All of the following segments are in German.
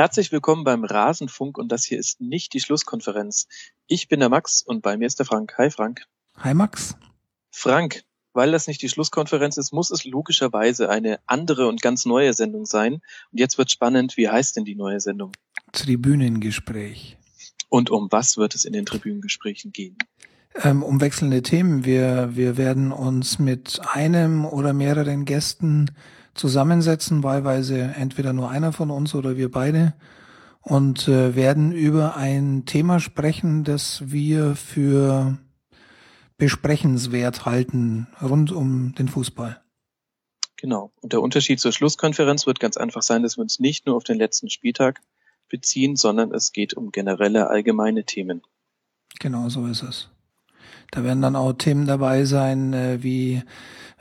Herzlich willkommen beim Rasenfunk und das hier ist nicht die Schlusskonferenz. Ich bin der Max und bei mir ist der Frank. Hi Frank. Hi Max. Frank, weil das nicht die Schlusskonferenz ist, muss es logischerweise eine andere und ganz neue Sendung sein. Und jetzt wird spannend, wie heißt denn die neue Sendung? Tribünengespräch. Und um was wird es in den Tribünengesprächen gehen? Ähm, um wechselnde Themen. Wir, wir werden uns mit einem oder mehreren Gästen zusammensetzen, wahlweise entweder nur einer von uns oder wir beide und äh, werden über ein Thema sprechen, das wir für besprechenswert halten rund um den Fußball. Genau. Und der Unterschied zur Schlusskonferenz wird ganz einfach sein, dass wir uns nicht nur auf den letzten Spieltag beziehen, sondern es geht um generelle allgemeine Themen. Genau, so ist es. Da werden dann auch Themen dabei sein, äh, wie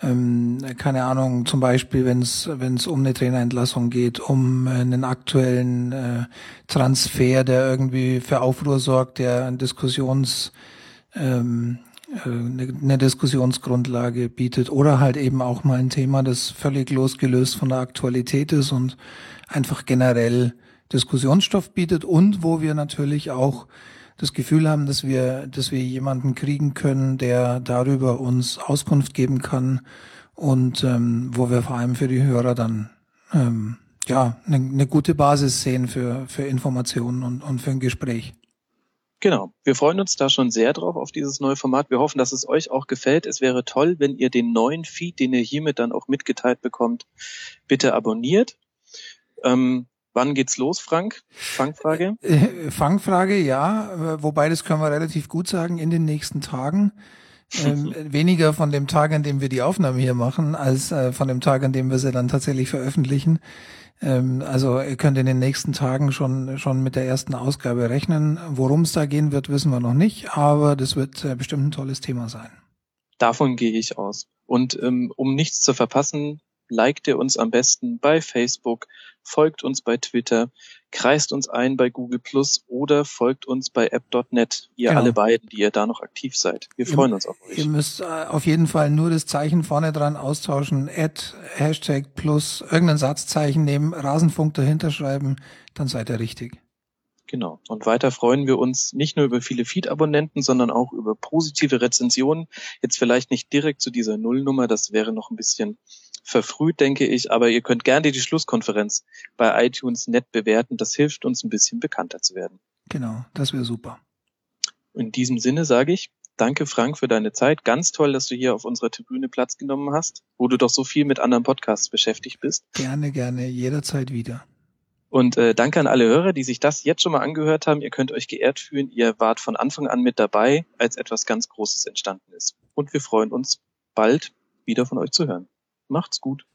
ähm, keine Ahnung, zum Beispiel, wenn es um eine Trainerentlassung geht, um äh, einen aktuellen äh, Transfer, der irgendwie für Aufruhr sorgt, der ein Diskussions ähm, äh, eine Diskussionsgrundlage bietet. Oder halt eben auch mal ein Thema, das völlig losgelöst von der Aktualität ist und einfach generell Diskussionsstoff bietet und wo wir natürlich auch das Gefühl haben, dass wir, dass wir jemanden kriegen können, der darüber uns Auskunft geben kann und ähm, wo wir vor allem für die Hörer dann ähm, ja eine, eine gute Basis sehen für, für Informationen und, und für ein Gespräch. Genau. Wir freuen uns da schon sehr drauf auf dieses neue Format. Wir hoffen, dass es euch auch gefällt. Es wäre toll, wenn ihr den neuen Feed, den ihr hiermit dann auch mitgeteilt bekommt, bitte abonniert. Ähm, Wann geht's los, Frank? Fangfrage? Äh, Fangfrage, ja. Wobei, das können wir relativ gut sagen, in den nächsten Tagen. ähm, weniger von dem Tag, an dem wir die Aufnahme hier machen, als äh, von dem Tag, an dem wir sie dann tatsächlich veröffentlichen. Ähm, also ihr könnt in den nächsten Tagen schon schon mit der ersten Ausgabe rechnen. Worum es da gehen wird, wissen wir noch nicht, aber das wird äh, bestimmt ein tolles Thema sein. Davon gehe ich aus. Und ähm, um nichts zu verpassen, liked ihr uns am besten bei Facebook, folgt uns bei Twitter, kreist uns ein bei Google Plus oder folgt uns bei app.net. Ihr genau. alle beiden, die ihr da noch aktiv seid. Wir freuen ihr, uns auf euch. Ihr müsst äh, auf jeden Fall nur das Zeichen vorne dran austauschen, Add, Hashtag plus irgendein Satzzeichen nehmen, Rasenfunk dahinter schreiben, dann seid ihr richtig. Genau. Und weiter freuen wir uns nicht nur über viele Feed-Abonnenten, sondern auch über positive Rezensionen. Jetzt vielleicht nicht direkt zu dieser Nullnummer, das wäre noch ein bisschen verfrüht, denke ich, aber ihr könnt gerne die Schlusskonferenz bei iTunes nett bewerten. Das hilft uns ein bisschen bekannter zu werden. Genau, das wäre super. In diesem Sinne sage ich, danke Frank für deine Zeit. Ganz toll, dass du hier auf unserer Tribüne Platz genommen hast, wo du doch so viel mit anderen Podcasts beschäftigt bist. Gerne, gerne, jederzeit wieder. Und äh, danke an alle Hörer, die sich das jetzt schon mal angehört haben. Ihr könnt euch geehrt fühlen. Ihr wart von Anfang an mit dabei, als etwas ganz Großes entstanden ist. Und wir freuen uns bald wieder von euch zu hören. Macht's gut.